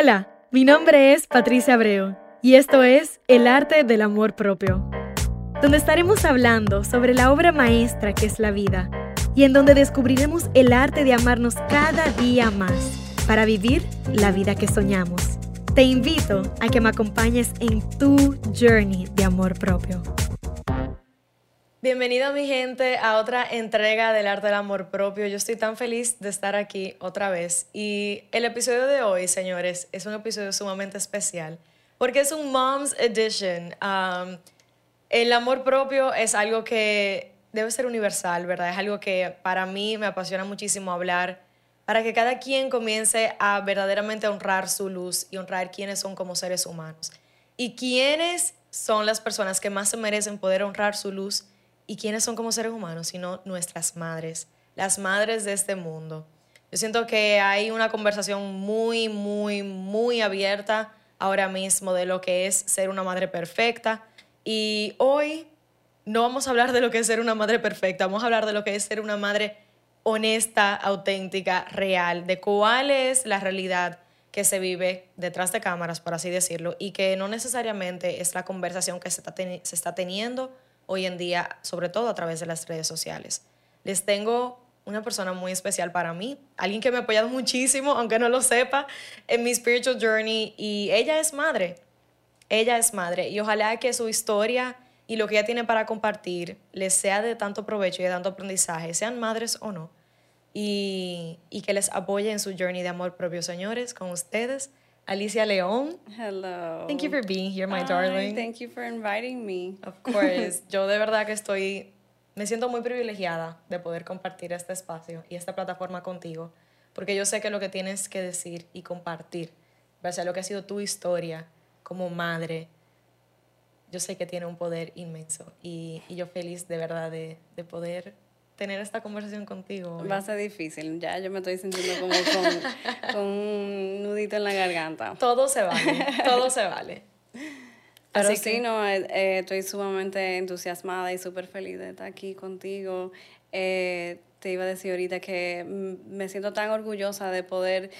Hola, mi nombre es Patricia Abreu y esto es El arte del amor propio, donde estaremos hablando sobre la obra maestra que es la vida y en donde descubriremos el arte de amarnos cada día más para vivir la vida que soñamos. Te invito a que me acompañes en tu journey de amor propio. Bienvenido mi gente a otra entrega del arte del amor propio. Yo estoy tan feliz de estar aquí otra vez y el episodio de hoy, señores, es un episodio sumamente especial porque es un Mom's Edition. Um, el amor propio es algo que debe ser universal, ¿verdad? Es algo que para mí me apasiona muchísimo hablar para que cada quien comience a verdaderamente honrar su luz y honrar quiénes son como seres humanos. Y quiénes son las personas que más se merecen poder honrar su luz ¿Y quiénes son como seres humanos? Sino nuestras madres, las madres de este mundo. Yo siento que hay una conversación muy, muy, muy abierta ahora mismo de lo que es ser una madre perfecta. Y hoy no vamos a hablar de lo que es ser una madre perfecta, vamos a hablar de lo que es ser una madre honesta, auténtica, real, de cuál es la realidad que se vive detrás de cámaras, por así decirlo, y que no necesariamente es la conversación que se está, se está teniendo hoy en día, sobre todo a través de las redes sociales. Les tengo una persona muy especial para mí, alguien que me ha apoyado muchísimo, aunque no lo sepa, en mi spiritual journey y ella es madre. Ella es madre y ojalá que su historia y lo que ella tiene para compartir les sea de tanto provecho y de tanto aprendizaje, sean madres o no, y, que les apoye en su journey de amor propio, señores, con ustedes. Alicia León. Hello. Thank you for being here, my darling. Thank you for inviting me. Of course. Yo de verdad que estoy, me siento muy privilegiada de poder compartir este espacio y esta plataforma contigo, porque yo sé que lo que tienes que decir y compartir, o sea, lo que ha sido tu historia como madre, yo sé que tiene un poder inmenso y, y yo feliz de verdad de, de poder tener esta conversación contigo. Va a ser difícil, ya yo me estoy sintiendo como con, con un nudito en la garganta. Todo se vale, todo se vale. Pero sí, no, eh, eh, estoy sumamente entusiasmada y súper feliz de estar aquí contigo. Eh, te iba a decir ahorita que me siento tan orgullosa de poder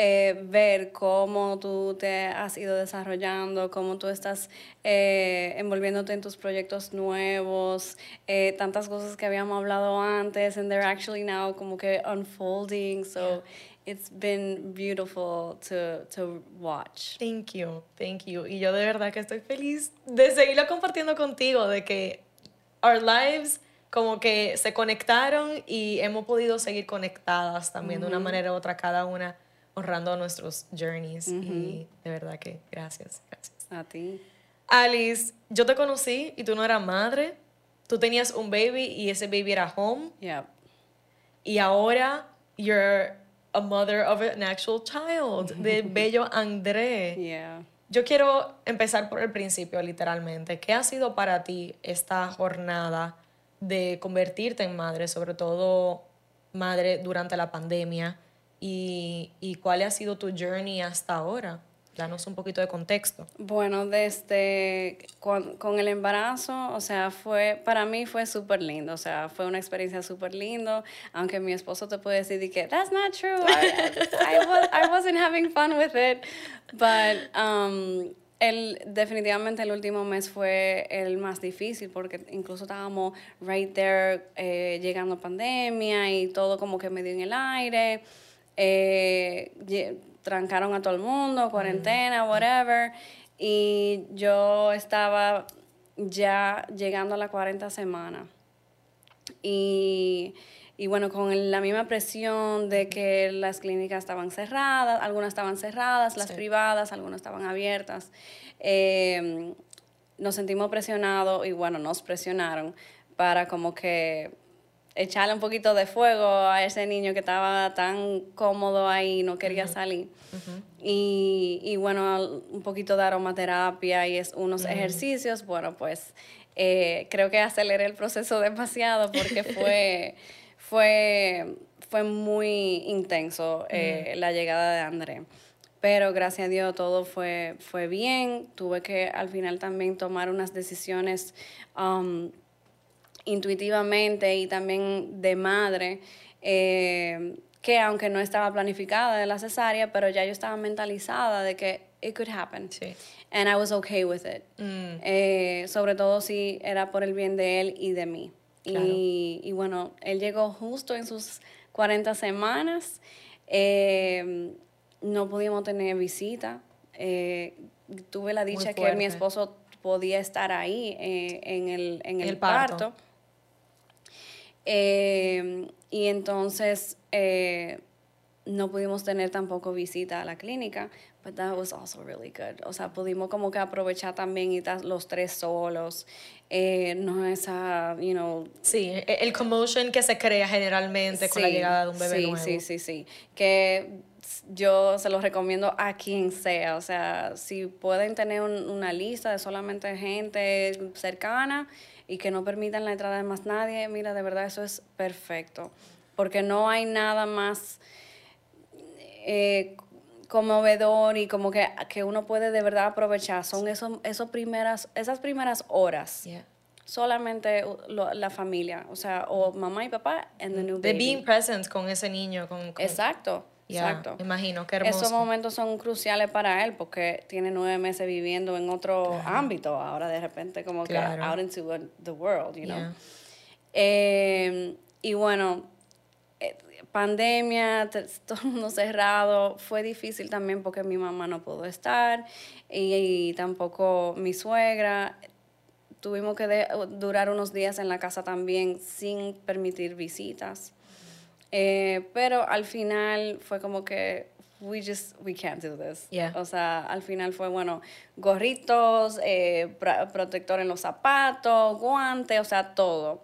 eh, ver cómo tú te has ido desarrollando, cómo tú estás eh, envolviéndote en tus proyectos nuevos, eh, tantas cosas que habíamos hablado antes, and they're actually now como que unfolding. So it's been beautiful to, to watch. Thank you, thank you. Y yo de verdad que estoy feliz de seguirlo compartiendo contigo, de que our lives como que se conectaron y hemos podido seguir conectadas también de una manera u otra cada una honrando nuestros journeys y de verdad que gracias, gracias. A ti. Alice, yo te conocí y tú no eras madre, tú tenías un baby y ese baby era home. Yeah. Y ahora you're a mother of an actual child, de bello André. Yeah. Yo quiero empezar por el principio, literalmente. ¿Qué ha sido para ti esta jornada de convertirte en madre, sobre todo madre durante la pandemia? Y, y cuál ha sido tu journey hasta ahora. Danos un poquito de contexto. Bueno, desde con, con el embarazo, o sea, fue, para mí fue súper lindo, o sea, fue una experiencia súper lindo, aunque mi esposo te puede decir que, that's not true, I, was, I wasn't having fun with it, but um, el, definitivamente el último mes fue el más difícil porque incluso estábamos right there eh, llegando pandemia y todo como que medio en el aire eh, trancaron a todo el mundo, cuarentena, whatever, y yo estaba ya llegando a la 40 semana. Y, y, bueno, con la misma presión de que las clínicas estaban cerradas, algunas estaban cerradas, las privadas, algunas estaban abiertas, eh, nos sentimos presionados y bueno, nos presionaron para como que echarle un poquito de fuego a ese niño que estaba tan cómodo ahí, no quería salir. y, y, bueno, un poquito de aromaterapia y es unos ejercicios, bueno, pues eh, creo que aceleré el proceso demasiado porque fue, fue, fue muy intenso eh, la llegada de André. Pero gracias a Dios todo fue, fue bien. Tuve que al final también tomar unas decisiones um, intuitivamente y también de madre, eh, que aunque no estaba planificada de la cesárea, pero ya yo estaba mentalizada de que it could happen. Sí. And I was okay with it. Mm. Eh, sobre todo si era por el bien de él y de mí. Y, y bueno, él llegó justo en sus 40 semanas. Eh, no pudimos tener visita. Eh, tuve la dicha que mi esposo podía estar ahí en el, en el, El parto. parto. Eh, y entonces eh, no pudimos tener tampoco visita a la clínica, but that was also really good. O sea, pudimos como que aprovechar también y los tres solos. Eh, no esa, you know, Sí, e- el commotion que se crea generalmente con la llegada de un bebé sí, nuevo. Sí, sí, sí. Que yo se los recomiendo a quien sea. O sea, si pueden tener un- una lista de solamente gente cercana y que no permitan la entrada de más nadie, mira, de verdad eso es perfecto. Porque no hay nada más eh, conmovedor y como que, que uno puede de verdad aprovechar. Son esos, esos primeras, esas primeras horas. Yeah. Solamente uh, lo- la familia, o sea, o mamá y papá and the new De baby. being present con ese niño. Con, con- Exacto, Yeah, exacto. me imagino, qué hermoso. Esos momentos son cruciales para él porque tiene nueve meses viviendo en otro ámbito. Ahora de repente como Claro. que out into the world, you know. Yeah. Eh, y bueno, eh, pandemia, todo el mundo cerrado, fue difícil también porque mi mamá no pudo estar y, y tampoco mi suegra. Tuvimos que de- durar unos días en la casa también sin permitir visitas. Eh, pero al final fue como que we just we can't do this. Yeah. O sea, al final fue bueno, gorritos, eh, protector en los zapatos, guantes, o sea, todo.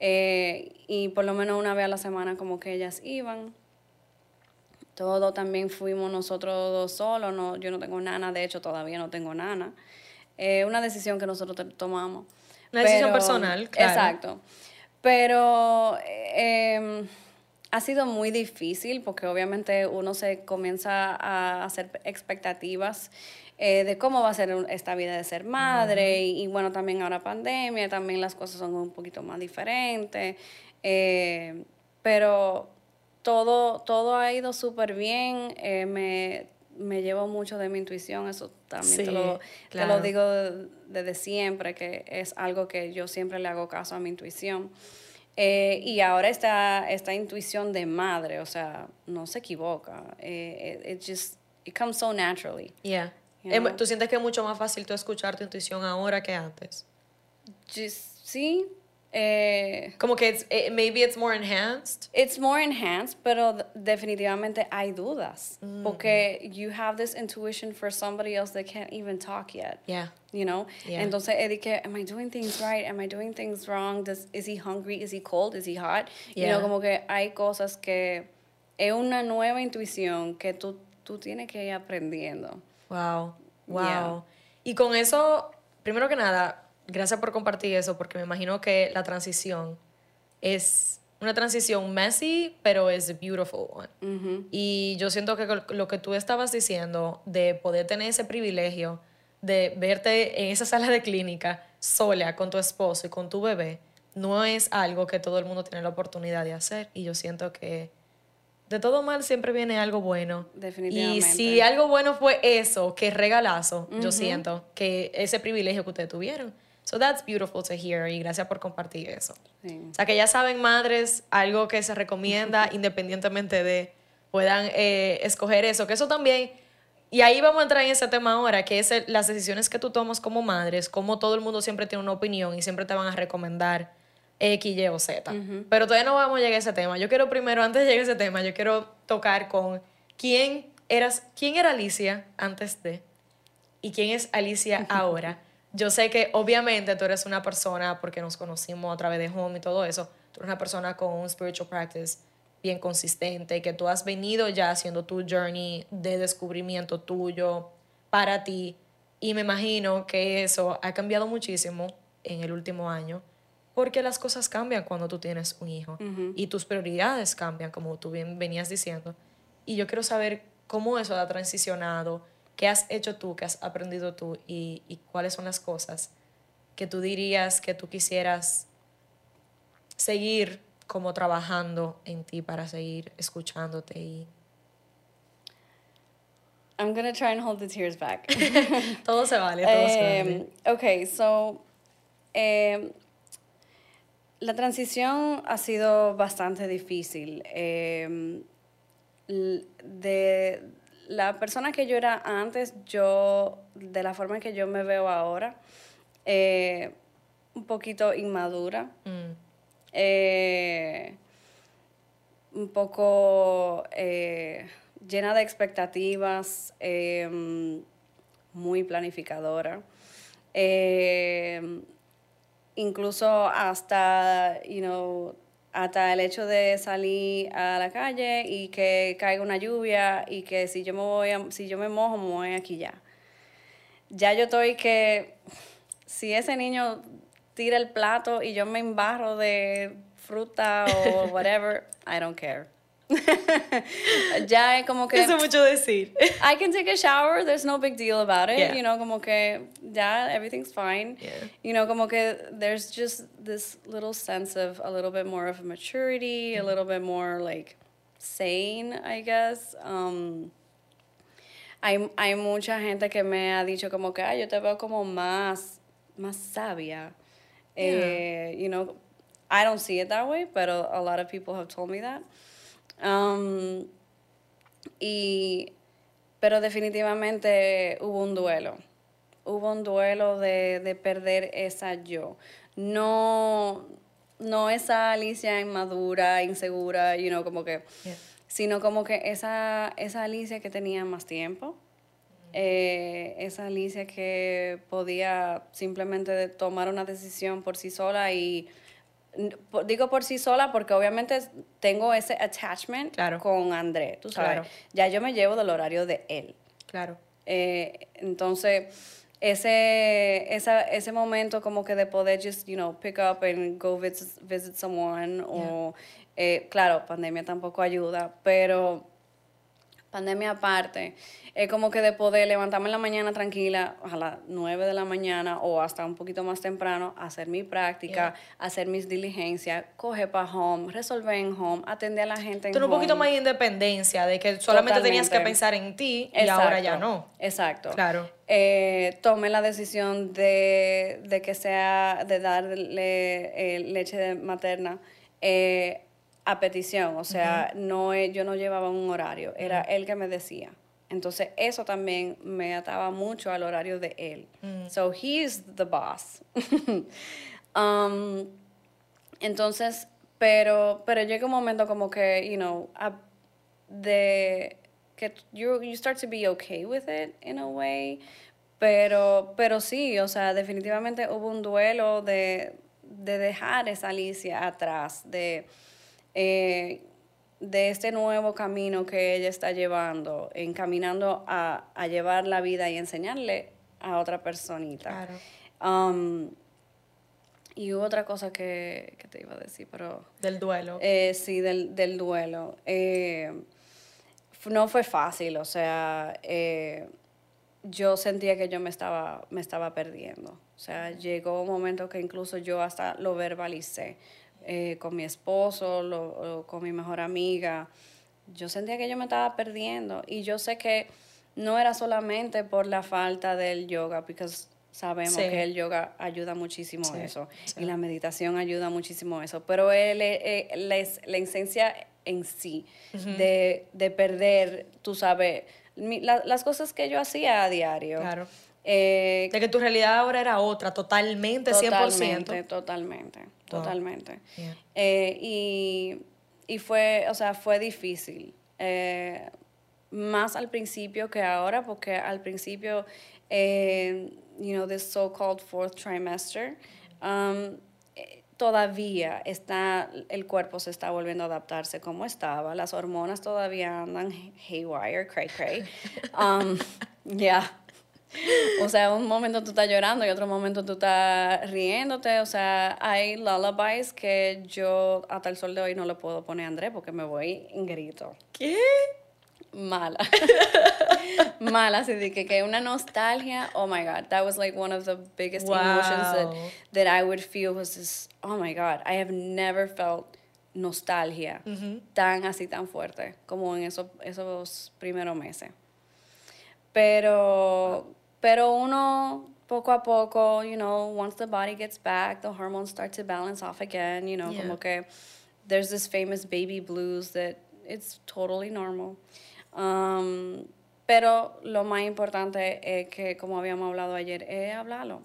Eh, y por lo menos una vez a la semana como que ellas iban. Todo también fuimos nosotros dos solos, no, yo no tengo nana, de hecho todavía no tengo nana. Eh, una decisión que nosotros tomamos. Una decisión personal, claro. Exacto. Pero em, ha sido muy difícil porque obviamente uno se comienza a hacer expectativas eh, de cómo va a ser esta vida de ser madre y, y bueno, también ahora pandemia, también las cosas son un poquito más diferentes. eh, pero todo, todo ha ido súper bien. eh, me, me llevo mucho de mi intuición, eso también te, lo, te lo digo de- desde siempre, que es algo que yo siempre le hago caso a mi intuición. Eh, y ahora esta, esta intuición de madre, o sea, no se equivoca. Eh, it, it just, it comes so naturally. Yeah. You Em, know? ¿Tú sientes que es mucho más fácil tú escuchar tu intuición ahora que antes? Just, sí, eh, Como que it's- eh, maybe it's more enhanced. It's more enhanced, pero definitivamente hay dudas. Porque you have this intuition for somebody else that can't even talk yet. Yeah. You know? Yeah. Entonces, Eddie, am I doing things right? Am I doing things wrong? Does, is he hungry? Is he cold? Is he hot? You Yeah. know, como que hay cosas que es una nueva intuición que tú, tú tienes que ir aprendiendo. Wow, wow. Yeah. Y con eso, primero que nada, gracias por compartir eso, porque me imagino que la transición es una transición messy, pero es beautiful one. Y yo siento que lo que tú estabas diciendo, de poder tener ese privilegio de verte en esa sala de clínica sola con tu esposo y con tu bebé, no es algo que todo el mundo tiene la oportunidad de hacer. Y yo siento que de todo mal siempre viene algo bueno. Y Definitivamente. si algo bueno fue eso, que regalazo, yo siento que ese privilegio que ustedes tuvieron. So that's beautiful to hear y gracias por compartir eso. Sí. O sea, que ya saben, madres, algo que se recomienda independientemente de puedan eh, escoger eso, que eso también, y ahí vamos a entrar en ese tema ahora, que es el- las decisiones que tú tomas como madres, como todo el mundo siempre tiene una opinión y siempre te van a recomendar X, Y o Z. Pero todavía no vamos a llegar a ese tema. Yo quiero primero, antes de llegar a ese tema, yo quiero tocar con quién eras, quién era Alicia antes de y quién es Alicia ahora. Yo sé que obviamente tú eres una persona, porque nos conocimos a través de Home y todo eso, tú eres una persona con un spiritual practice bien consistente, que tú has venido ya haciendo tu journey de descubrimiento tuyo para ti. Y me imagino que eso ha cambiado muchísimo en el último año, porque las cosas cambian cuando tú tienes un hijo y tus prioridades cambian, como tú bien venías diciendo. Y yo quiero saber cómo eso ha transicionado, qué has hecho tú, qué has aprendido tú y, y cuáles son las cosas que tú dirías que tú quisieras seguir como trabajando en ti para seguir escuchándote y I'm gonna try and hold the tears back. todo se vale, todo se vale. Um, okay, so eh, la transición ha sido bastante difícil. Eh, de la persona que yo era antes, yo, de la forma en que yo me veo ahora, eh, un poquito inmadura. Mm. Eh, un poco eh, llena de expectativas, em, muy planificadora. Incluso hasta, you know, hasta el hecho de salir a la calle y que caiga una lluvia y que si yo me voy si yo me mojo me voy aquí ya. Ya yo estoy que si ese niño tira el plato y yo me embarro de fruta o whatever, I don't care. ya es como que Eso mucho decir. I can take a shower, there's no big deal about it, you know, como que ya everything's fine. Yeah. You know, como que there's just this little sense of a little bit more of maturity, a little bit more like sane, I guess. Um, hay, hay mucha gente que me ha dicho como que, yo te veo como más, más sabia. Eh, you know, I don't see it that way, but a, a lot of people have told me that. Um, y, pero definitivamente hubo un duelo. Hubo un duelo de, de perder esa yo. No, no esa Alicia inmadura, insegura, you know, como que, sino como que esa, esa Alicia que tenía más tiempo. Eh, esa Alicia que podía simplemente tomar una decisión por sí sola y digo por sí sola porque obviamente tengo ese attachment con André, tú sabes. Ya yo me llevo del horario de él. Claro. Eh, entonces, ese, esa, ese momento como que de poder just, you know, pick up and go visit, visit someone o, eh, claro, pandemia tampoco ayuda, pero pandemia aparte, es como que de poder levantarme en la mañana tranquila, a las 9 de la mañana o hasta un poquito más temprano, hacer mi práctica, hacer mis diligencias, coger para home, resolver en home, atender a la gente en un poquito más de independencia, de que solamente tenías que pensar en ti y ahora ya no. Exacto. Claro. Eh, tomé la decisión de, de, que sea, de darle eh, leche materna. Eh, a petición, o sea, no yo no llevaba un horario, era él que me decía. Entonces, eso también me ataba mucho al horario de él. Mm. So, he's the boss. um, entonces, pero, pero llega un momento como que, you know, de que you, you start to be okay with it in a way. Pero, pero sí, o sea, definitivamente hubo un duelo de, de dejar esa Alicia atrás, de eh, de este nuevo camino que ella está llevando, encaminando a, a llevar la vida y enseñarle a otra personita. Um, y hubo otra cosa que, que, te iba a decir, pero... Del duelo. Eh, sí, del, del duelo. Eh, no fue fácil, o sea, yo sentía que yo me estaba, me estaba perdiendo. O sea, llegó un momento que incluso yo hasta lo verbalicé. Eh, con mi esposo, con mi mejor amiga, yo sentía que yo me estaba perdiendo y yo sé que no era solamente por la falta del yoga, porque sabemos que el yoga ayuda muchísimo a eso y la meditación ayuda muchísimo a eso, pero él, eh, la, esencia en sí de, perder, tú sabes, las cosas que yo hacía a diario. Claro. Eh, de que tu realidad ahora era otra, totalmente, totalmente 100%. Totalmente, totalmente. Eh, y, fue, o sea, fue difícil. Eh, más al principio que ahora, porque al principio, you know, this so-called fourth trimester, um, todavía está, el cuerpo se está volviendo a adaptarse como estaba, las hormonas todavía andan haywire, cray cray. Um, yeah. O sea, un momento tú estás llorando y otro momento tú estás riéndote. O sea, hay lullabies que yo hasta el sol de hoy no le puedo poner a André porque me voy en grito. ¿Qué? Mala. Mala, así de que, que una nostalgia. Oh my God, that was like one of the biggest emotions that, that I would feel was this, oh my God, I have never felt nostalgia tan así, tan fuerte como en esos, esos primeros meses. Pero, pero uno poco a poco, you know, once the body gets back, the hormones start to balance off again, you know, como que there's this famous baby blues that it's totally normal. Um, pero lo más importante es que, como habíamos hablado ayer, es hablarlo.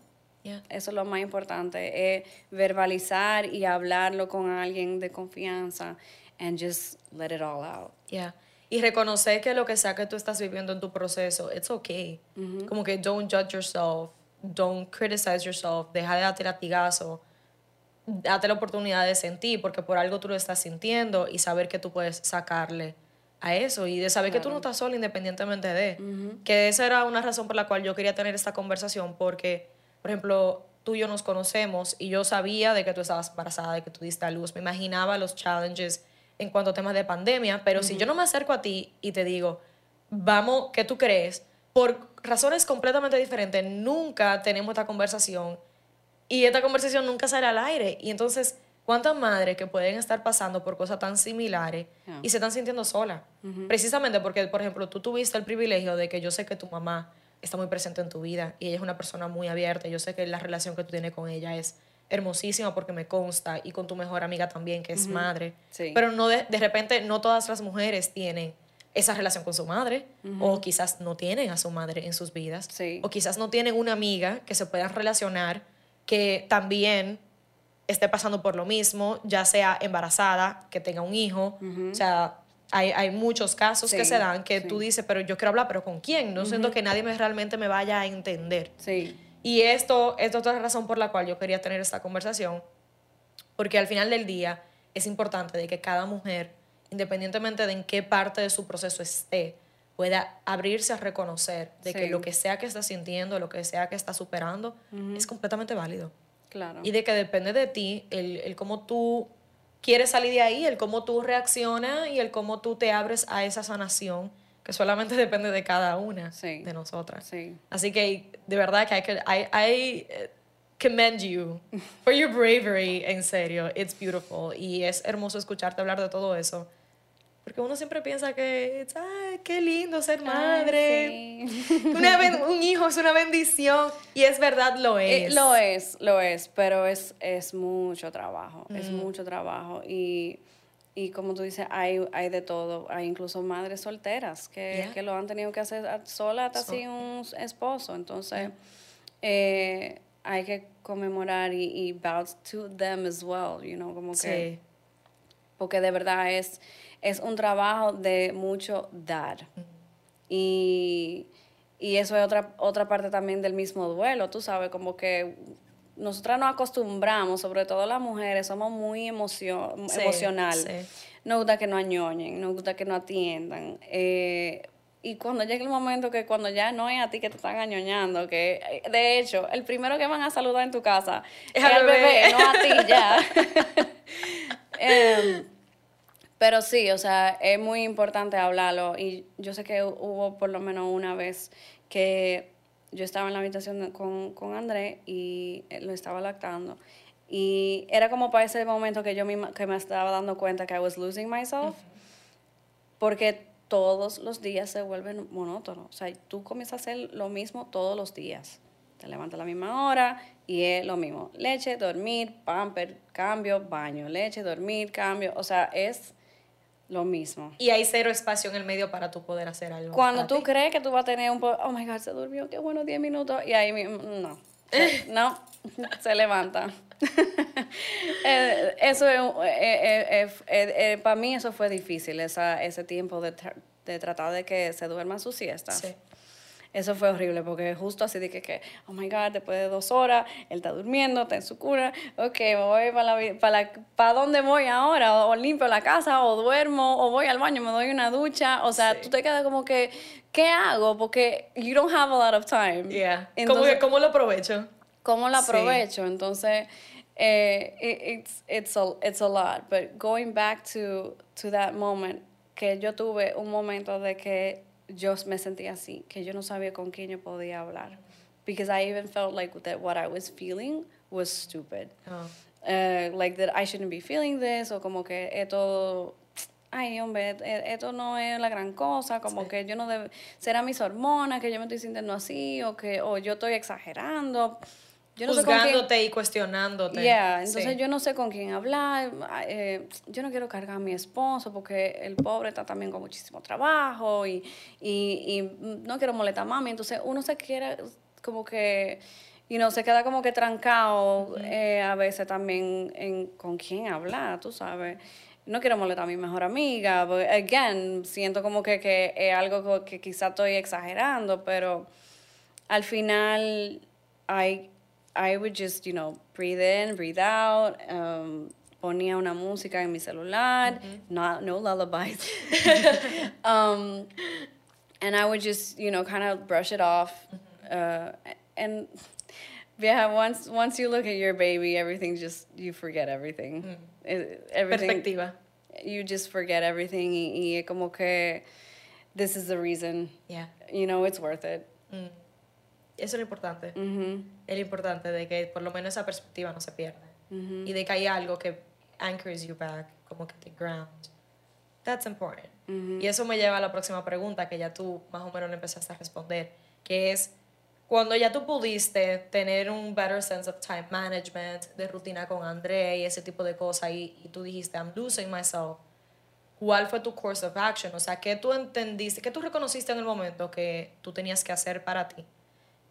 Eso es lo más importante, es verbalizar y hablarlo con alguien de confianza and just let it all out. Yeah. Y reconocer que lo que sea que tú estás viviendo en tu proceso, it's okay. Como que don't judge yourself, don't criticize yourself, deja de darte latigazo, date la oportunidad de sentir, porque por algo tú lo estás sintiendo y saber que tú puedes sacarle a eso y de saber que tú no estás sola independientemente de. Que esa era una razón por la cual yo quería tener esta conversación, porque por ejemplo, tú y yo nos conocemos y yo sabía de que tú estabas embarazada, de que tú diste a luz, me imaginaba los challenges en cuanto a temas de pandemia, pero si yo no me acerco a ti y te digo, vamos, ¿qué tú crees? Por razones completamente diferentes, nunca tenemos esta conversación y esta conversación nunca sale al aire. Y entonces, ¿cuántas madres que pueden estar pasando por cosas tan similares y se están sintiendo solas? Precisamente porque, por ejemplo, tú tuviste el privilegio de que yo sé que tu mamá está muy presente en tu vida y ella es una persona muy abierta. Yo sé que la relación que tú tienes con ella es hermosísima porque me consta y con tu mejor amiga también, que es madre. Pero no de, de, repente no todas las mujeres tienen esa relación con su madre o quizás no tienen a su madre en sus vidas o quizás no tienen una amiga que se puedan relacionar que también esté pasando por lo mismo, ya sea embarazada, que tenga un hijo, o sea, hay, hay muchos casos que se dan que tú dices, pero yo quiero hablar, pero ¿con quién? No siento que nadie me, realmente me vaya a entender. Sí. Y esto, es otra razón por la cual yo quería tener esta conversación, porque al final del día es importante de que cada mujer, independientemente de en qué parte de su proceso esté, pueda abrirse a reconocer de que lo que sea que está sintiendo, lo que sea que está superando, es completamente válido. Claro. Y de que depende de ti el, el cómo tú quieres salir de ahí, el cómo tú reaccionas y el cómo tú te abres a esa sanación que solamente depende de cada una de nosotras. Así que de verdad que I, I, eh, commend you for your bravery, en serio, it's beautiful y es hermoso escucharte hablar de todo eso. Porque uno siempre piensa que, ay, qué lindo ser madre. un hijo es una bendición. Y es verdad, lo eh, es. lo es, lo es. Pero es, es mucho trabajo. Es mm. mucho trabajo. Y, y, como tú dices, hay, hay de todo. Hay incluso madres solteras que, que lo han tenido que hacer sola hasta sin un esposo. Entonces, eh, hay que conmemorar y, y bow to them as well. You know, como que. Porque de verdad es es un trabajo de mucho dar. Y, eso es otra, otra parte también del mismo duelo, tú sabes, como que nosotras nos acostumbramos, sobre todo las mujeres, somos muy emoción, emocional. Nos gusta que nos añoñen, nos gusta que nos atiendan. Eh, y cuando llega el momento que cuando ya no es a ti que te están añoñando, que eh, de hecho, el primero que van a saludar en tu casa es, al bebé. no a ti ya. Em, pero sí, o sea, es muy importante hablarlo. Y yo sé que hubo por lo menos una vez que yo estaba en la habitación con, con André y lo estaba lactando. Y era como para ese momento que yo misma, que me estaba dando cuenta que I was losing myself. Porque todos los días se vuelven monótonos. O sea, tú comienzas a hacer lo mismo todos los días. Te levantas a la misma hora y es lo mismo. Leche, dormir, pamper, cambio, baño. Leche, dormir, cambio. O sea, es lo mismo. Y hay cero espacio en el medio para tú poder hacer algo. Cuando tú crees que tú vas a tener un poco, oh my God, se durmió, qué bueno, 10 minutos, y ahí no, no, se levanta. Eh, eso es, eh, eh, para mí eso fue difícil, esa, ese tiempo de, de tratar de que se duerma su siesta. Sí. Eso fue horrible porque justo así dije que, oh my God, después de dos horas, él está durmiendo, está en su cura, ok, voy para, la, para, para dónde voy ahora, o, limpio la casa, o duermo, o voy al baño, me doy una ducha, o sea, tú te quedas como que, ¿qué hago? Porque you don't have a lot of time. Yeah. ¿Cómo, lo aprovecho? ¿Cómo lo aprovecho? Entonces, eh, it's, it's, a, it's a lot, but going back to, to that moment, que yo tuve un momento de que yo me sentía así, que yo no sabía con quién yo podía hablar. Because I even felt like that what I was feeling was stupid. Oh. eh, like that I shouldn't be feeling this, o como que esto, ay, hombre, e- esto no es la gran cosa, como que yo no debo, será mis hormonas, que yo me estoy sintiendo así, o que, o yo estoy exagerando. Yo no con quién- Juzgándote y cuestionándote. Yeah, entonces Sí. yo no sé con quién hablar. ah, eh, yo no quiero cargar a mi esposo porque el pobre está también con muchísimo trabajo y, y, y no quiero molestar a mami. Entonces uno se quiere como que, y no se queda como que trancado eh, a veces también en con quién hablar, tú sabes. No quiero molestar a mi mejor amiga. porque, Again, siento como que, que es algo que quizá estoy exagerando, pero al final I, I would just, you know, breathe in, breathe out. um, ponía una música en mi celular, no, no lullabies. um, and I would just, you know, kind of brush it off. Uh, and yeah, once once you look at your baby, everything just you forget everything. It- everything Perspectiva. you just forget everything y, y como que this is the reason. Yeah. You know, it's worth it. Eso es lo importante. Mhm. Es lo importante de que por lo menos esa perspectiva no se pierda. Y de que hay algo que anchors you back, como que te ground. That's important. Y eso me lleva a la próxima pregunta que ya tú más o menos le empezaste a responder, que es cuando ya tú pudiste tener un better sense of time management, de rutina con André y ese tipo de cosas, y, y tú dijiste, I'm losing myself, ¿cuál fue tu course of action? O sea, ¿qué tú entendiste, qué tú reconociste en el momento que tú tenías que hacer para ti?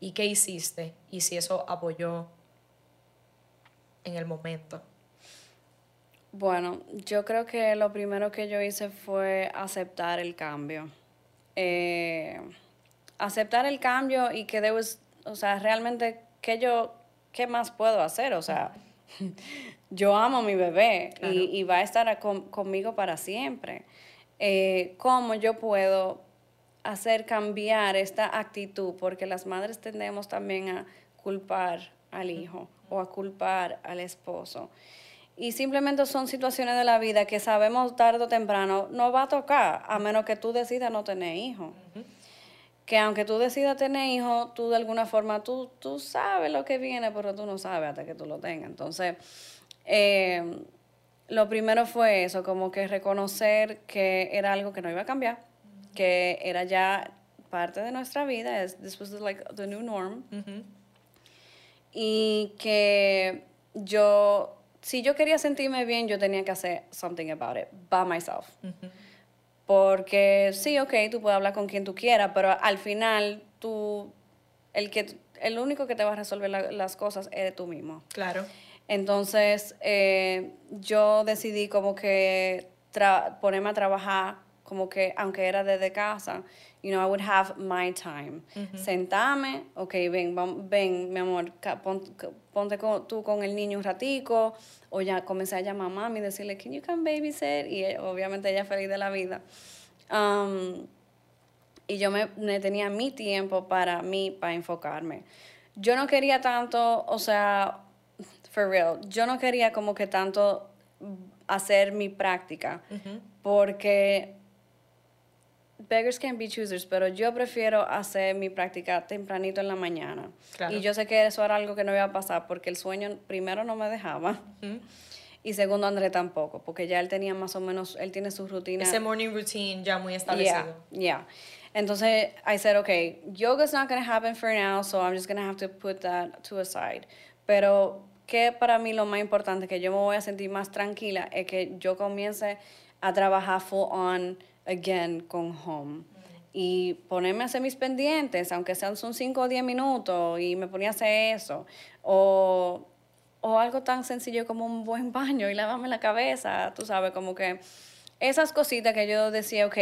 ¿Y qué hiciste? Y si eso apoyó en el momento. Bueno, yo creo que lo primero que yo hice fue aceptar el cambio. Eh, aceptar el cambio y que was, o sea, realmente, ¿qué yo, qué más puedo hacer? O sea, yo amo a mi bebé Claro. y, y va a estar con- conmigo para siempre. Eh, ¿Cómo yo puedo hacer cambiar esta actitud? Porque las madres tendemos también a culpar al hijo o a culpar al esposo. Y simplemente son situaciones de la vida que sabemos tarde o temprano no va a tocar, a menos que tú decidas no tener hijos. Que aunque tú decidas tener hijos, tú de alguna forma, tú, tú sabes lo que viene, pero tú no sabes hasta que tú lo tengas. Entonces, eh, lo primero fue eso, como que reconocer que era algo que no iba a cambiar, que era ya parte de nuestra vida, es, this was like the new norm y que yo, si yo quería sentirme bien, yo tenía que hacer something about it, by myself. Porque sí, ok, tú puedes hablar con quien tú quieras, pero al final tú, el, que, el único que te va a resolver la- las cosas es tú mismo. Claro. Entonces, eh, yo decidí como que ponerme a trabajar, como que aunque era desde casa, you know, I would have my time. Sentarme, ok, ven, ven, mi amor, ponte con- tú con el niño un ratico, o ya comencé a llamar a mami y decirle, can you come babysit? Y eh, obviamente ella feliz de la vida. Um, y yo me, me tenía mi tiempo para mí, para enfocarme. Yo no quería tanto, o sea, for real, yo no quería como que tanto hacer mi práctica, porque beggars can be choosers, pero yo prefiero hacer mi práctica tempranito en la mañana. Claro. Y yo sé que eso era algo que no iba a pasar, porque el sueño primero no me dejaba. Y segundo, André tampoco, porque ya él tenía más o menos, él tiene su rutina. Ese morning routine ya muy Yeah, establecido. yeah. Entonces, I said, okay, yoga's not going to happen for now, so I'm just going to have to put that to aside. Pero, que para mí lo más importante, que yo me voy a sentir más tranquila, es que yo comience a trabajar full on again con home. Y ponerme a hacer mis pendientes, aunque sean son 5 o 10 minutos, y me ponía a hacer eso. O, o algo tan sencillo como un buen baño y lavarme la cabeza, tú sabes, como que esas cositas que yo decía, ok,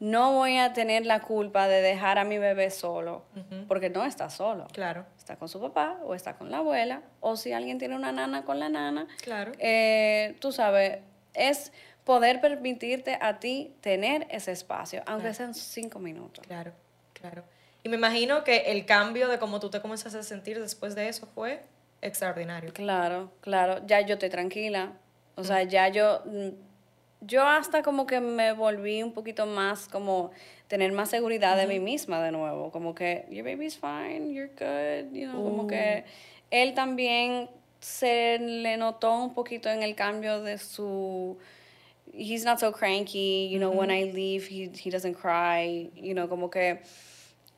no voy a tener la culpa de dejar a mi bebé solo, porque no está solo. Claro. Está con su papá o está con la abuela, o si alguien tiene una nana con la nana. Claro. Eh, tú sabes, es poder permitirte a ti tener ese espacio, aunque sean cinco minutos. Claro, claro. Y me imagino que el cambio de cómo tú te comienzas a sentir después de eso fue extraordinario. Claro, claro, ya yo estoy tranquila. O sea, ya yo, mm, yo hasta como que me volví un poquito más como tener más seguridad de mí misma de nuevo. Como que, your baby's fine, you're good, you know, como que él también se le notó un poquito en el cambio de su he's not so cranky, you know, when I leave he, he doesn't cry, you know, como que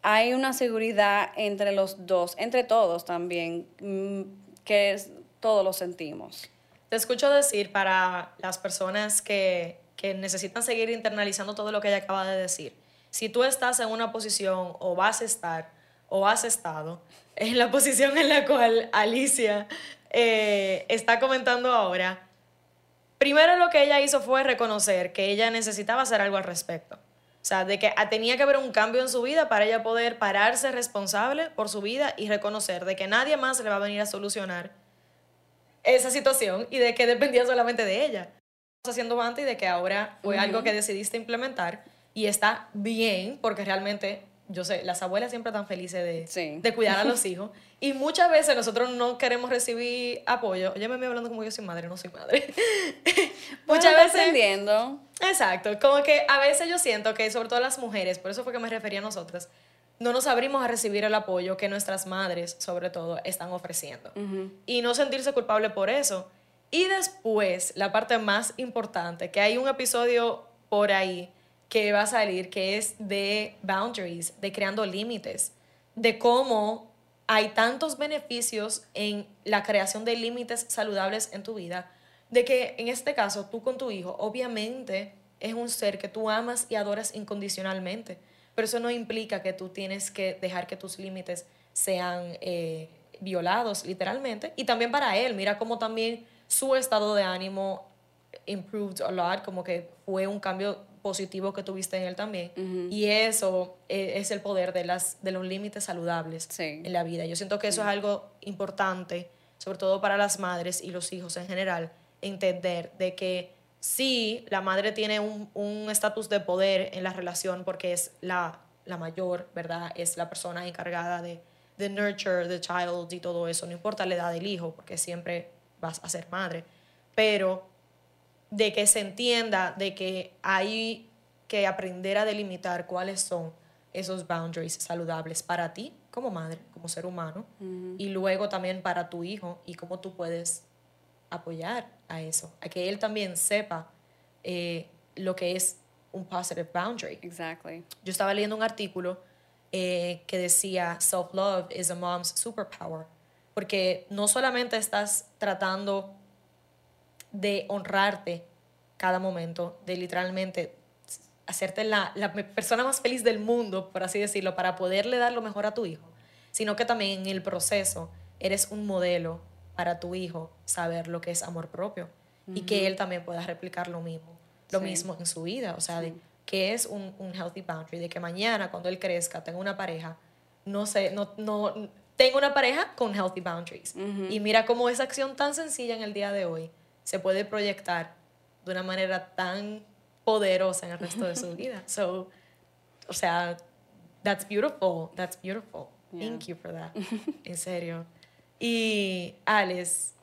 hay una seguridad entre los dos, entre todos también, mm, que es, todos lo sentimos. Te escucho decir para las personas que, que necesitan seguir internalizando todo lo que ella acaba de decir. Si tú estás en una posición o vas a estar o has estado en la posición en la cual Alicia eh, está comentando ahora, primero lo que ella hizo fue reconocer que ella necesitaba hacer algo al respecto. O sea, de que tenía que haber un cambio en su vida para ella poder pararse responsable por su vida y reconocer de que nadie más le va a venir a solucionar esa situación y de que dependía solamente de ella. Haciendo antes y de que ahora fue algo que decidiste implementar y está bien porque realmente yo sé, las abuelas siempre están felices de, de cuidar a los hijos. Y muchas veces nosotros no queremos recibir apoyo. Oye, me estoy hablando como yo soy madre, no soy madre. muchas veces. aprendiendo. Exacto. Como que a veces yo siento que, sobre todo las mujeres, por eso fue que me refería a nosotras, no nos abrimos a recibir el apoyo que nuestras madres, sobre todo, están ofreciendo. Y no sentirse culpable por eso. Y después, la parte más importante, que hay un episodio por ahí que va a salir, que es de boundaries, de creando límites, de cómo hay tantos beneficios en la creación de límites saludables en tu vida, de que en este caso tú con tu hijo, obviamente es un ser que tú amas y adoras incondicionalmente, pero eso no implica que tú tienes que dejar que tus límites sean eh, violados literalmente. Y también para él, mira cómo también su estado de ánimo improved a lot, como que fue un cambio positivo que tuviste en él también. Y eso eh, es, el poder de, las, de los límites saludables en la vida. Yo siento que eso es algo importante, sobre todo para las madres y los hijos en general, entender de que sí, la madre tiene un estatus de poder en la relación porque es la, la mayor, ¿verdad? Es la persona encargada de, de nurture the child y todo eso, no importa la edad del hijo, porque siempre vas a ser madre. Pero de que se entienda de que hay que aprender a delimitar cuáles son esos boundaries saludables para ti como madre, como ser humano, y luego también para tu hijo y cómo tú puedes apoyar a eso, a que él también sepa eh, lo que es un positive boundary. Exactly. Yo estaba leyendo un artículo eh, que decía self-love is a mom's superpower, porque no solamente estás tratando de honrarte cada momento, de literalmente hacerte la, la, persona más feliz del mundo, por así decirlo, para poderle dar lo mejor a tu hijo, sino que también en el proceso eres un modelo para tu hijo saber lo que es amor propio y que él también pueda replicar lo mismo, lo mismo en su vida, o sea, de que es un, un, healthy boundary, de que mañana cuando él crezca tenga una pareja, no sé, no, no, tenga una pareja con healthy boundaries. Y mira cómo esa acción tan sencilla en el día de hoy se puede proyectar de una manera tan poderosa en el resto de su vida. So, o sea, that's beautiful, that's beautiful. Thank you for that. en serio. Y Alice,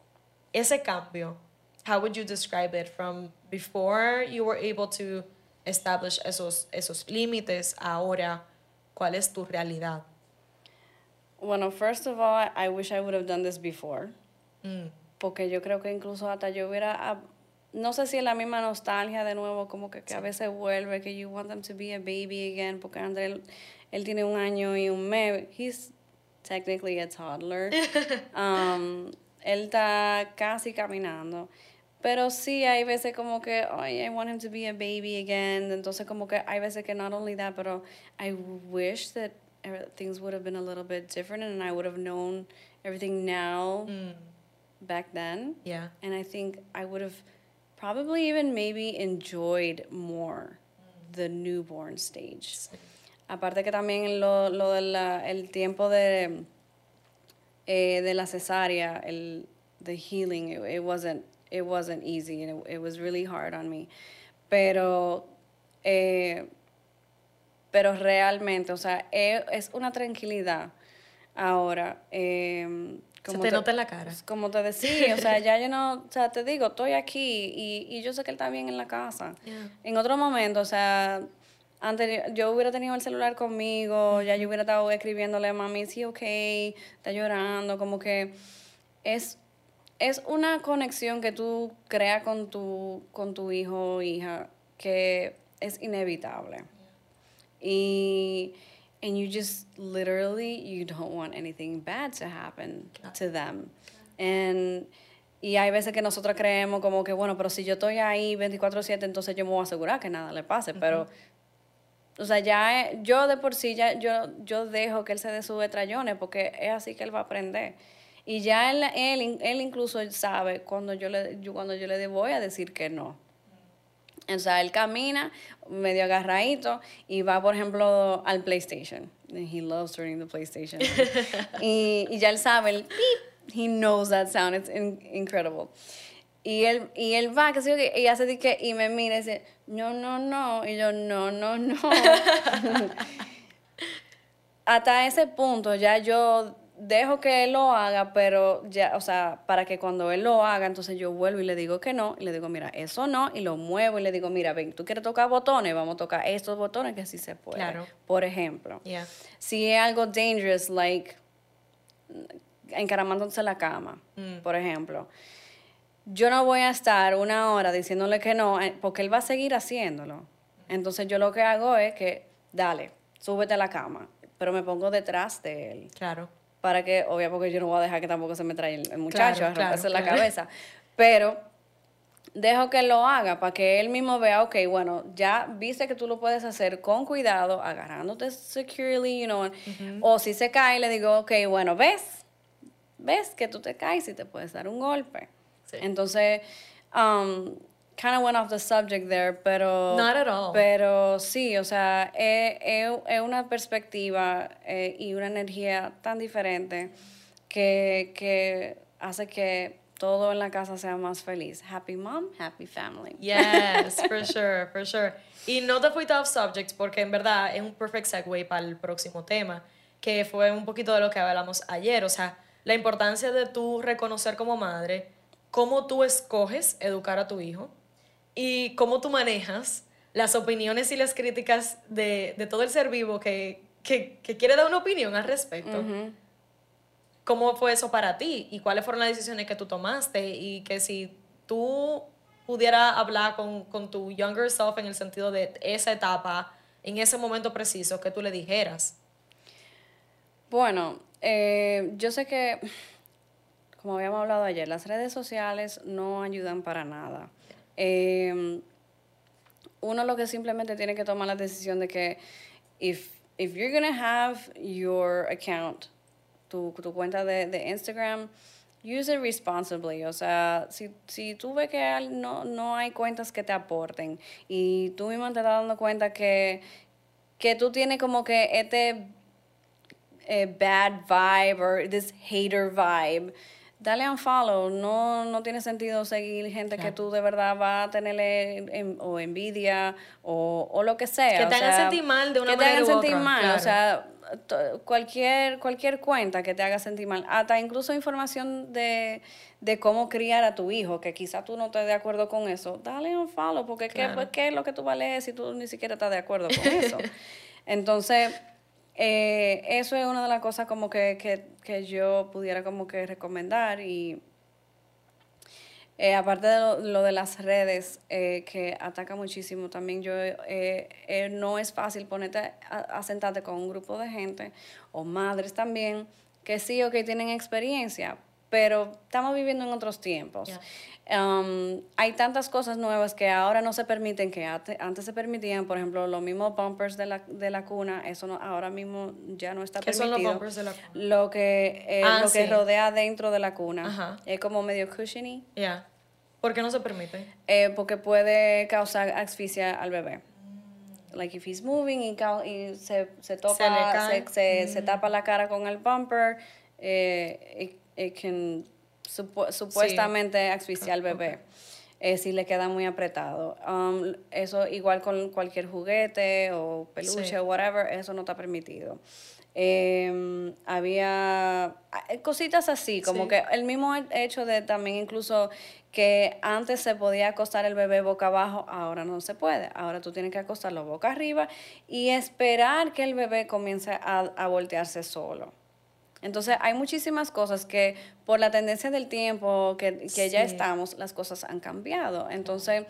ese cambio, how would you describe it from before you were able to establish esos, esos límites ahora? ¿Cuál es tu realidad? Bueno, first of all, I wish I would have done this before. Mm porque yo creo que incluso hasta yo hubiera, no sé si es la misma nostalgia de nuevo, como que, que a veces vuelve, que you want them to be a baby again, porque André, él, tiene un año y un mes, he's technically a toddler, um, él está casi caminando. Pero sí hay veces como que, oh, I want him to be a baby again. Entonces como que hay veces que not only that, pero I wish that things would have been a little bit different and I would have known everything now. Mm back then. Yeah. And I think I would have probably even maybe enjoyed more the newborn stage. Aparte que también lo, lo del el tiempo de, eh, de la cesárea, el the healing, it, it, wasn't it wasn't easy and it, it was really hard on me. Pero eh, pero realmente, o sea, es, es una tranquilidad ahora. Eh, como Se te, nota en la cara. Como te decía, o sea, ya yo no, o sea, te digo, estoy aquí y, y yo sé que él está bien en la casa. En otro momento, o sea, antes yo hubiera tenido el celular conmigo, ya yo hubiera estado escribiéndole a mami, sí, ok, está llorando, como que es, es una conexión que tú creas con tu, con tu hijo o hija que es inevitable. Y and you just literally you don't want anything bad to happen to them. And y hay veces que nosotros creemos como que, bueno, pero si yo estoy ahí 24/7, entonces yo me voy a asegurar que nada le pase, pero o sea, ya yo de por sí ya yo yo dejo que él se dé sus trallones porque es así que él va a aprender. Y ya él, él, él incluso sabe cuando yo le yo, cuando yo le voy a decir que no. O sea, él camina medio agarradito y va, por ejemplo, al PlayStation. he loves turning the PlayStation. y, y, ya él sabe el beep. He knows that sound. It's incredible. Y él, y él va, que sé yo, y hace que, y me mira y dice, no, no, no. Y yo, no, no, no. Hasta ese punto ya yo dejo que él lo haga, pero ya, o sea, para que cuando él lo haga, entonces yo vuelvo y le digo que no, y le digo, mira, eso no, y lo muevo y le digo, mira, ven, tú quieres tocar botones, vamos a tocar estos botones que sí se puede. Claro. Por ejemplo, si es algo dangerous, like encaramándose la cama, mm. por ejemplo, yo no voy a estar una hora diciéndole que no, eh, porque él va a seguir haciéndolo. Entonces yo lo que hago es que, dale, súbete a la cama, pero me pongo detrás de él. Claro para que, obvio, porque yo no voy a dejar que tampoco se me traiga el, muchacho a romperse la cabeza, pero dejo que lo haga para que él mismo vea, ok, bueno, ya viste que tú lo puedes hacer con cuidado, agarrándote securely, you know, o si se cae, le digo, ok, bueno, ves, ves que tú te caes y te puedes dar un golpe. Entonces, um, kind of went off the subject there, pero... Not at all. Pero sí, o sea, es, una perspectiva eh, y una energía tan diferente que, que hace que todo en la casa sea más feliz. Happy mom, happy family. Yes, for sure, for sure. Y no te fuiste off subject porque en verdad es un perfect segue para el próximo tema, que fue un poquito de lo que hablamos ayer. O sea, la importancia de tú reconocer como madre cómo tú escoges educar a tu hijo y cómo tú manejas las opiniones y las críticas de, de todo el ser vivo que, que, que, quiere dar una opinión al respecto. ¿Cómo fue eso para ti? ¿Y cuáles fueron las decisiones que tú tomaste? Y que si tú pudieras hablar con, con tu younger self en el sentido de esa etapa, en ese momento preciso, que tú le dijeras. Bueno, eh, yo sé que, como habíamos hablado ayer, las redes sociales no ayudan para nada. Eh, uno lo que simplemente tiene que tomar la decisión de que if, if you're gonna have your account, tu, tu cuenta de, de, Instagram, use it responsibly. O sea, si, si tú ves que no, no hay cuentas que te aporten y tú mismo te estás dando cuenta que, que tú tienes como que este eh, bad vibe or this hater vibe, dale un follow. No, no tiene sentido seguir gente que tú de verdad vas a tenerle o envidia o, o, lo que sea. Que te hagan sentir mal de una manera Que te hagan sentir mal. O sea, cualquier, cualquier cuenta que te haga sentir mal. Hasta incluso información de, de cómo criar a tu hijo, que quizá tú no estés de acuerdo con eso. Dale un follow, porque ¿qué, pues, ¿qué es lo que tú leer si tú ni siquiera estás de acuerdo con eso? Entonces eh, eso es una de las cosas como que, que, que yo pudiera como que recomendar y eh, aparte de lo, de las redes eh, que ataca muchísimo también yo no es fácil ponerte a, sentarte con un grupo de gente o madres también que sí o que tienen experiencia pero estamos viviendo en otros tiempos Um, hay tantas cosas nuevas que ahora no se permiten, que antes se permitían, por ejemplo, los mismos bumpers de la, de la cuna, eso no, ahora mismo ya no está ¿Qué permitido. son los bumpers de la cuna? Lo que, eh, ah, lo que rodea dentro de la cuna. Es como medio cushiony. Ya. ¿Por qué no se permite? Eh, porque puede causar asfixia al bebé. Like if he's moving y, y se, se topa, se, se, se, mm. tapa la cara con el bumper, eh, it, it can supuestamente asfixiar al bebé. Eh, si le queda muy apretado. Um, eso igual con cualquier juguete o peluche o whatever, eso no está permitido. Em, había cositas así, como que el mismo hecho de también incluso que antes se podía acostar el bebé boca abajo, ahora no se puede. Ahora tú tienes que acostarlo boca arriba y esperar que el bebé comience a, a voltearse solo. Entonces hay muchísimas cosas que por la tendencia del tiempo que, que ya estamos, las cosas han cambiado. Entonces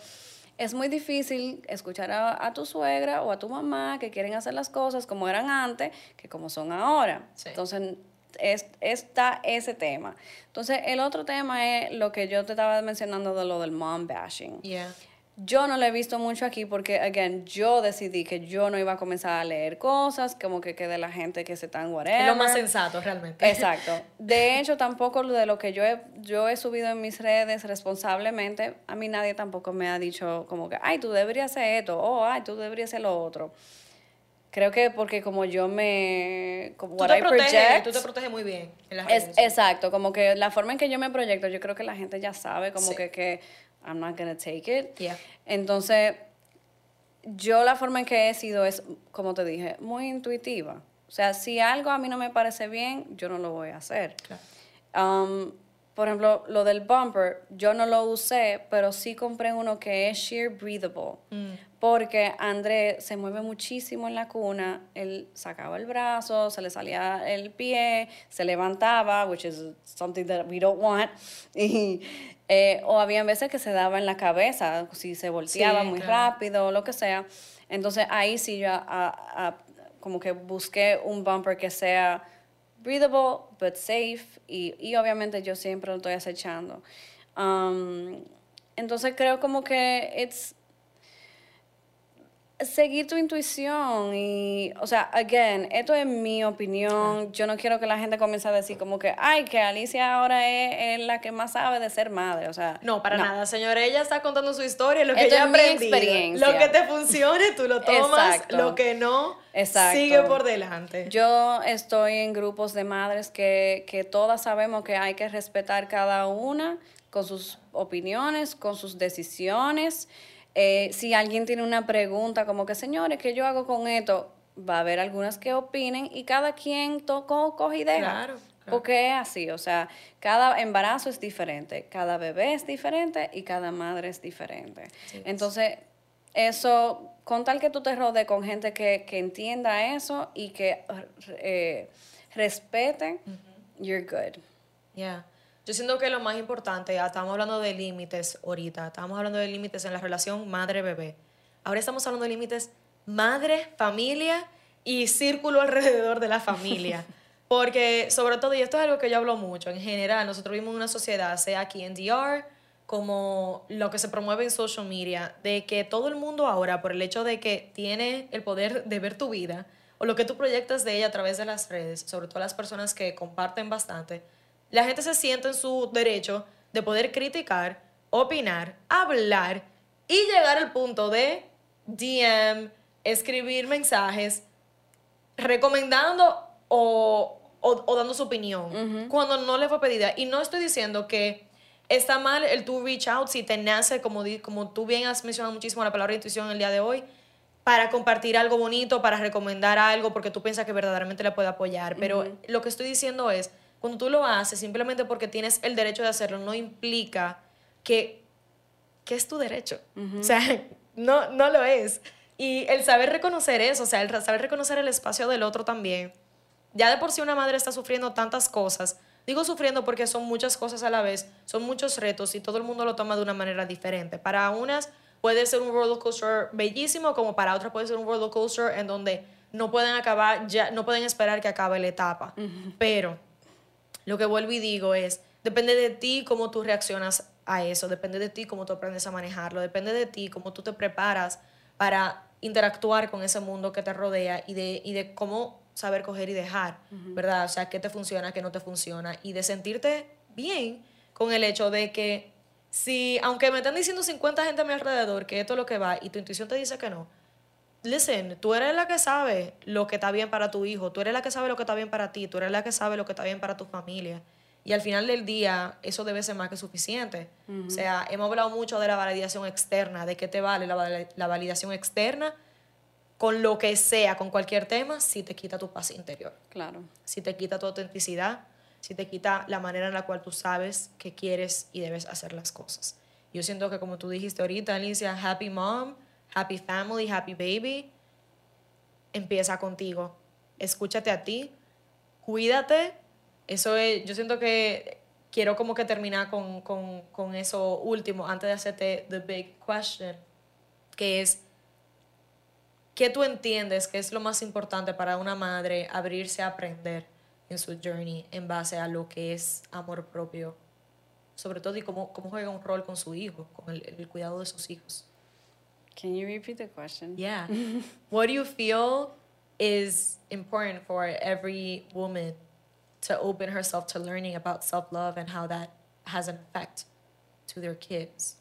es muy difícil escuchar a, a tu suegra o a tu mamá que quieren hacer las cosas como eran antes que como son ahora. Sí. Entonces es, está ese tema. Entonces el otro tema es lo que yo te estaba mencionando de lo del mom bashing. Yeah. Yo no lo he visto mucho aquí porque, again, yo decidí que yo no iba a comenzar a leer cosas, como que quede la gente que se están whatever. Es lo más sensato, realmente. Exacto. De hecho, tampoco de lo que yo he, yo he subido en mis redes responsablemente, a mí nadie tampoco me ha dicho como que, ay, tú deberías hacer esto, o ay, tú deberías hacer lo otro. Creo que porque como yo me... Como Tú te, I proteges, project, tú te proteges muy bien en las es, redes. exacto, como que la forma en que yo me proyecto, yo creo que la gente ya sabe como Sí. que, que I'm not gonna take it. Yeah. Entonces, yo la forma en que he sido es, como te dije, muy intuitiva. O sea, si algo a mí no me parece bien, yo no lo voy a hacer. Claro. Um, por ejemplo, lo del bumper, yo no lo usé, pero sí compré uno que es sheer breathable. Porque André se mueve muchísimo en la cuna, él sacaba el brazo, se le salía el pie, se levantaba, which is something that we don't want. Y, eh, o había veces que se daba en la cabeza, si se volteaba Sí, muy claro. rápido lo que sea. Entonces ahí sí yo a- a- como que busqué un bumper que sea breathable but safe y, y obviamente yo siempre lo estoy acechando. Um, entonces creo como que it's seguir tu intuición y, o sea, again, esto es mi opinión. Yo no quiero que la gente comience a decir como que, ay, que Alicia ahora es, es la que más sabe de ser madre, o sea. No, para nada, señora. Ella está contando su historia, lo que Esto ella aprendió. Lo que te funcione, tú lo tomas. Exacto. Lo que no, Exacto. sigue por delante. Yo estoy en grupos de madres que, que todas sabemos que hay que respetar cada una con sus opiniones, con sus decisiones. Eh, si alguien tiene una pregunta como que, señores, ¿qué yo hago con esto? Va a haber algunas que opinen y cada quien tocó, coge y deja. Claro, claro. Porque es así, o sea, cada embarazo es diferente, cada bebé es diferente y cada madre es diferente. Entonces, eso, con tal que tú te rodees con gente que, que entienda eso y que eh, respete, you're good. Yeah. Yo siento que lo más importante, ya estamos hablando de límites ahorita, estamos hablando de límites en la relación madre-bebé. Ahora estamos hablando de límites madre, familia y círculo alrededor de la familia. Porque sobre todo, y esto es algo que yo hablo mucho, en general, nosotros vivimos en una sociedad, sea aquí en DR, como lo que se promueve en social media, de que todo el mundo ahora, por el hecho de que tiene el poder de ver tu vida, o lo que tú proyectas de ella a través de las redes, sobre todo las personas que comparten bastante, la gente se siente en su derecho de poder criticar, opinar, hablar y llegar al punto de DM, escribir mensajes, recomendando o, o- o dando su opinión cuando no le fue pedida. Y no estoy diciendo que está mal el tú reach out si te nace, como, di- como tú bien has mencionado muchísimo la palabra intuición el día de hoy, para compartir algo bonito, para recomendar algo, porque tú piensas que verdaderamente le puede apoyar. Pero lo que estoy diciendo es, cuando tú lo haces simplemente porque tienes el derecho de hacerlo, no implica que, que es tu derecho. O sea, no, no lo es. Y el saber reconocer eso, o sea, el saber reconocer el espacio del otro también. Ya de por sí una madre está sufriendo tantas cosas. Digo sufriendo porque son muchas cosas a la vez, son muchos retos y todo el mundo lo toma de una manera diferente. Para unas puede ser un roller coaster bellísimo, como para otras puede ser un roller coaster en donde no pueden acabar, ya no pueden esperar que acabe la etapa. Pero lo que vuelvo y digo es, depende de ti cómo tú reaccionas a eso, depende de ti cómo tú aprendes a manejarlo, depende de ti cómo tú te preparas para interactuar con ese mundo que te rodea y de, y de cómo saber coger y dejar, ¿verdad? O sea, qué te funciona, qué no te funciona y de sentirte bien con el hecho de que si, aunque me están diciendo 50 gente a mi alrededor que esto es lo que va y tu intuición te dice que no, listen, tú eres la que sabe lo que está bien para tu hijo, tú eres la que sabe lo que está bien para ti, tú eres la que sabe lo que está bien para tu familia. Y al final del día, eso debe ser más que suficiente. O sea, hemos hablado mucho de la validación externa, de qué te vale la, la validación externa con lo que sea, con cualquier tema, si te quita tu paz interior, Claro. si te quita tu autenticidad, si te quita la manera en la cual tú sabes que quieres y debes hacer las cosas. Yo siento que como tú dijiste ahorita, Alicia, happy mom, happy family, happy baby, empieza contigo. Escúchate a ti, cuídate, Eso es, yo siento que quiero como que terminar con, con, con eso último, antes de hacerte the big question, que es, ¿qué tú entiendes que es lo más importante para una madre abrirse a aprender en su journey en base a lo que es amor propio? Sobre todo y cómo, cómo juega un rol con su hijo, con el, el cuidado de sus hijos. Can you repeat the question? Yeah. what do you feel is important for every woman to open herself to learning about self love and how that has an effect to their kids.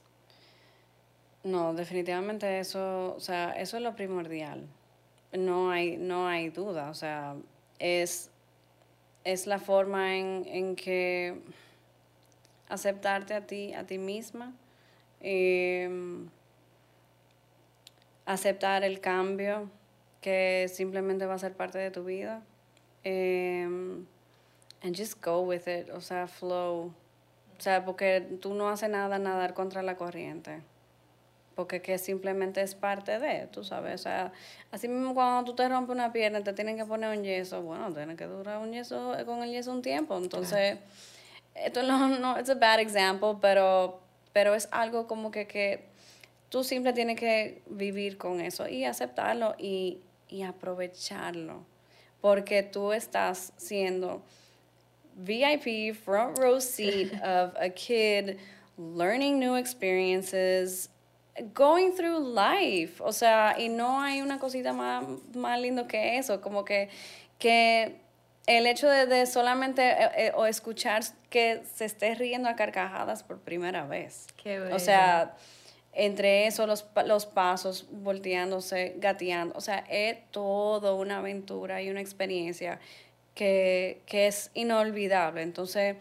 No, definitivamente eso, o sea, eso es lo primordial. No hay, no hay duda, o sea, es, es la forma en, en que aceptarte a ti, a ti misma, eh, aceptar el cambio que simplemente va a ser parte de tu vida. Eh, and just go with it, o sea, flow. O sea, porque tú no haces nada nadar contra la corriente. Porque que simplemente es parte de, tú sabes. O sea, así mismo cuando tú te rompes una pierna te tienen que poner un yeso, bueno, tiene que durar un yeso, con el yeso un tiempo. Entonces, esto no, no, es a bad example, pero, pero es algo como que, que tú siempre tienes que vivir con eso y aceptarlo y, y aprovecharlo. Porque tú estás siendo VIP front row seat of a kid learning new experiences, going through life. O sea, y no hay una cosita más, más lindo que eso, como que, que el hecho de, de solamente eh, eh, o escuchar que se esté riendo a carcajadas por primera vez. Qué o sea, entre eso, los, los pasos, volteándose, gateando. O sea, es todo una aventura y una experiencia que, que es inolvidable. Entonces,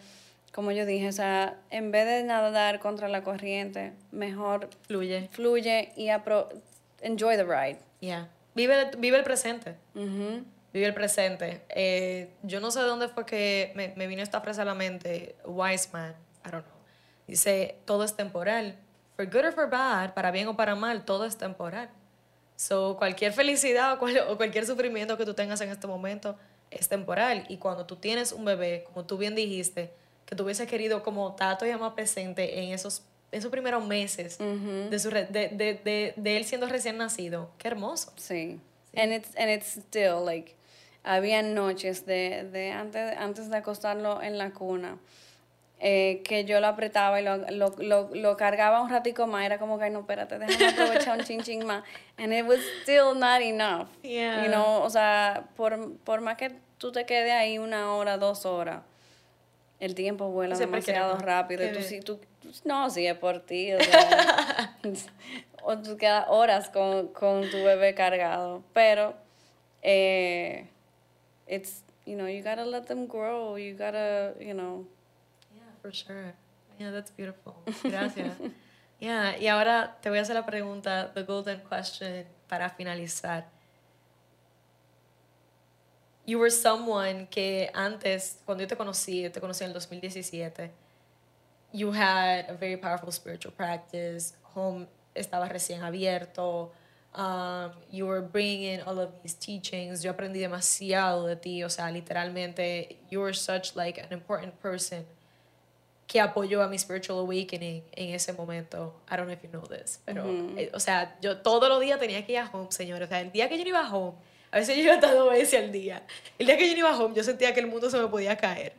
como yo dije, o sea, en vez de nadar contra la corriente, mejor fluye, fluye y apro enjoy the ride. Yeah. Vive, vive el presente. Vive el presente. Eh, yo no sé de dónde fue que me, me, vino esta frase a la mente. Wise man, I don't know. Dice, todo es temporal. For good or for bad, para bien o para mal, todo es temporal. So, cualquier felicidad o, cual, o cualquier sufrimiento que tú tengas en este momento, es temporal. Y cuando tú tienes un bebé, como tú bien dijiste, que tú hubiese querido como tato y más presente en esos, esos primeros meses de, su de, de, de, de, él siendo recién nacido, qué hermoso. Sí. sí. And, it's, and it's still like, había noches de, de antes, antes de acostarlo en la cuna. Eh, que yo lo apretaba y lo, lo, lo, lo, cargaba un ratico más, era como que, no, espérate, déjame aprovechar un chin chin más. And it was still not enough. Yeah. You know, o sea, por, por más que tú te quedes ahí una hora, dos horas, el tiempo vuela demasiado rápido. Y tú, si, tú, no, si es por ti. O, sea, o tú quedas horas con, con tu bebé cargado. Pero, eh, it's, you know, you gotta let them grow. You gotta, you know, for sure. Yeah, that's beautiful. Gracias. yeah, y ahora te voy a hacer la pregunta, the golden question, para finalizar. You were someone que antes, cuando yo te conocí, te conocí en el 2017, you had a very powerful spiritual practice, home estaba recién abierto, um, you were bringing in all of these teachings, yo aprendí demasiado de ti, o sea, literalmente, you were such like an important person que apoyó a mi spiritual awakening en ese momento. I don't know if you know this, pero, mm -hmm. eh, o sea, yo todos los días tenía que ir a home, señores. O sea, el día que yo no iba a home, a veces yo iba hasta dos veces al día. El día que yo no iba a home, yo sentía que el mundo se me podía caer.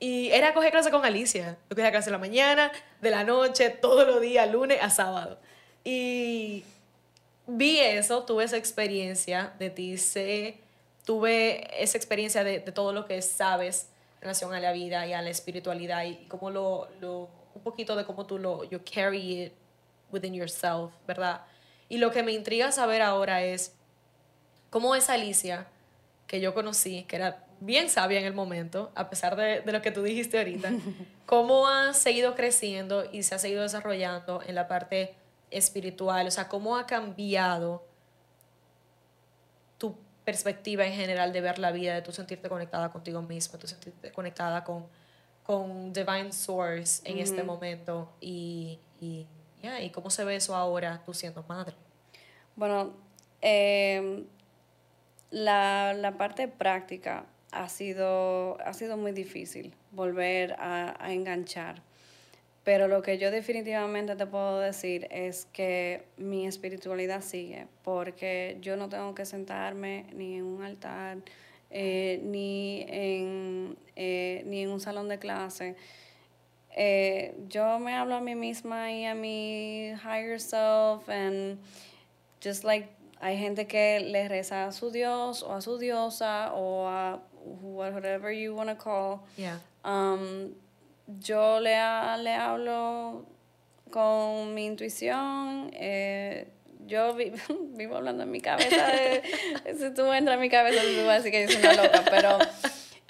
Y era coger clase con Alicia. Yo cogía clase de la mañana, de la noche, todos los días, lunes a sábado. Y vi eso, tuve esa experiencia de ti, sé, tuve esa experiencia de, de todo lo que sabes relación a la vida y a la espiritualidad y cómo lo, lo un poquito de cómo tú lo you carry it within yourself, ¿verdad? Y lo que me intriga saber ahora es cómo esa Alicia que yo conocí, que era bien sabia en el momento, a pesar de, de lo que tú dijiste ahorita, cómo ha seguido creciendo y se ha seguido desarrollando en la parte espiritual, o sea, cómo ha cambiado perspectiva en general de ver la vida, de tú sentirte conectada contigo misma, de tú sentirte conectada con, con Divine Source en este momento y, y, yeah, y cómo se ve eso ahora tú siendo madre. Bueno, eh, la, la parte práctica ha sido, ha sido muy difícil volver a, a enganchar. Pero lo que yo definitivamente te puedo decir es que mi espiritualidad sigue, porque yo no tengo que sentarme ni en un altar, eh, ni, en, eh, ni en un salón de clase. Eh, yo me hablo a mí misma y a mi higher self, and just like hay gente que le reza a su Dios o a su diosa o a whatever you want to call. Yeah. Um, yo le, le hablo con mi intuición. Eh, yo vivo hablando en mi cabeza. si tú entras en mi cabeza, tú vas a decir que yo soy una loca, pero,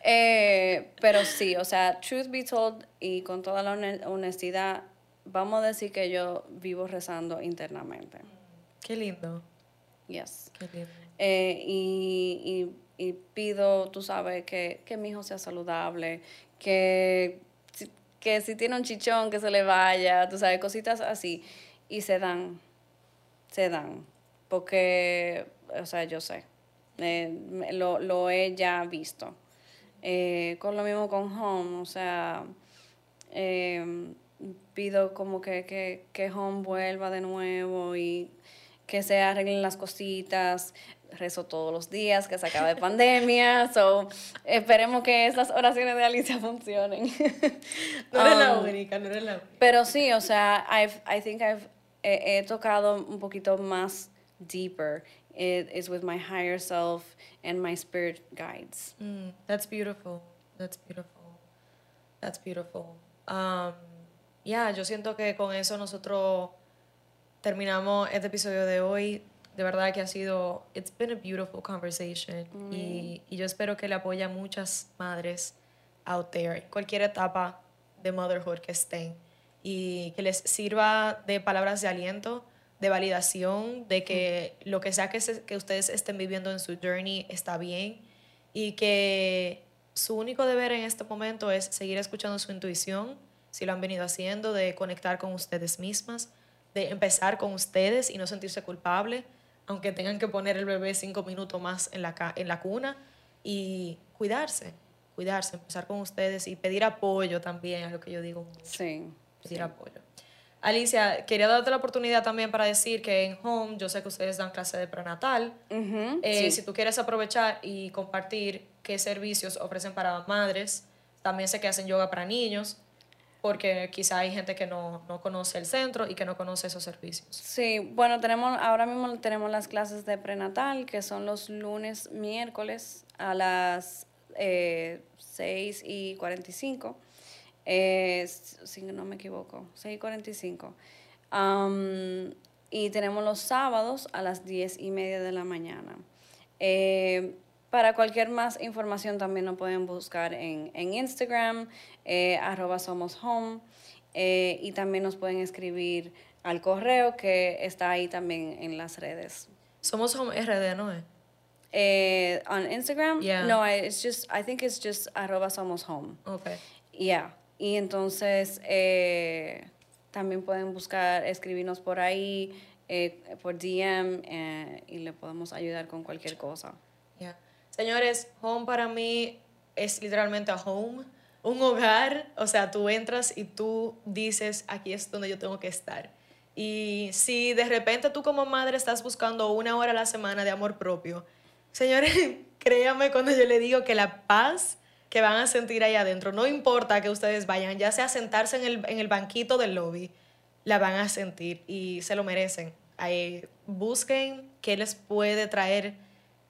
eh, pero sí, o sea, truth be told y con toda la honestidad, vamos a decir que yo vivo rezando internamente. Qué lindo. Yes. Qué lindo. Eh, y, y, y, pido, tú sabes, que, que mi hijo sea saludable, que que si tiene un chichón que se le vaya, tú sabes, cositas así. Y se dan, se dan. Porque, o sea, yo sé, lo, lo, he ya visto. Eh, con lo mismo con Home, o sea, eh, pido como que, que, que Home vuelva de nuevo y que se arreglen las cositas rezo todos los días, que se acabe pandemia. So, esperemos que esas oraciones de Alicia funcionen. no eres la um, única, no eres la única. Pero sí, o sea, I've, I think I've, he, he tocado un poquito más deeper. It is with my higher self and my spirit guides. Mm, that's beautiful. That's beautiful. That's beautiful. Um, yeah, yo siento que con eso nosotros terminamos este episodio de hoy. De verdad que ha sido, it's been a beautiful conversation. Y, y, yo espero que le apoye a muchas madres out there, en cualquier etapa de motherhood que estén. Y que les sirva de palabras de aliento, de validación, de que lo que sea que, que ustedes estén viviendo en su journey está bien. Y que su único deber en este momento es seguir escuchando su intuición, si lo han venido haciendo, de conectar con ustedes mismas, de empezar con ustedes y no sentirse culpable aunque tengan que poner el bebé cinco minutos más en la, en la cuna y cuidarse, cuidarse, empezar con ustedes y pedir apoyo también, es lo que yo digo. Sí. Pedir apoyo. Alicia, quería darte la oportunidad también para decir que en Home, yo sé que ustedes dan clase de prenatal. Eh, si tú quieres aprovechar y compartir qué servicios ofrecen para madres, también sé que hacen yoga para niños porque quizá hay gente que no, no, conoce el centro y que no conoce esos servicios. Sí, bueno, tenemos ahora mismo tenemos las clases de prenatal, que son los lunes, miércoles a las eh, 6 y 45, eh, si no me equivoco, 6 y 45. Um, y tenemos los sábados a las 10 y media de la mañana. Eh, para cualquier más información también nos pueden buscar en, en Instagram, eh, arroba somos home, eh, y también nos pueden escribir al correo que está ahí también en las redes. Somos home RD, ¿no? Eh, on Instagram? No, it's just, I think it's just arroba somos home. Okay. Yeah. Y entonces eh, también pueden buscar, escribirnos por ahí, por DM, y le podemos ayudar con cualquier cosa. Yeah. Señores, home para mí es literalmente a home, un hogar, o sea, tú entras y tú dices, aquí es donde yo tengo que estar. Y si de repente tú como madre estás buscando una hora a la semana de amor propio, señores, créanme cuando yo le digo que la paz que van a sentir ahí adentro, no importa que ustedes vayan, ya sea sentarse en el, en el banquito del lobby, la van a sentir y se lo merecen. Ahí, busquen qué les puede traer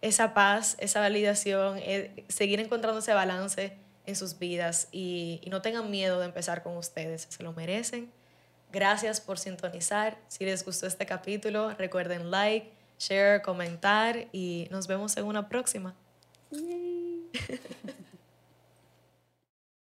esa paz, esa validación, eh, seguir encontrando ese balance en sus vidas y, no tengan miedo de empezar con ustedes, se lo merecen. Gracias por sintonizar. Si les gustó este capítulo, recuerden like, share, comentar y nos vemos en una próxima.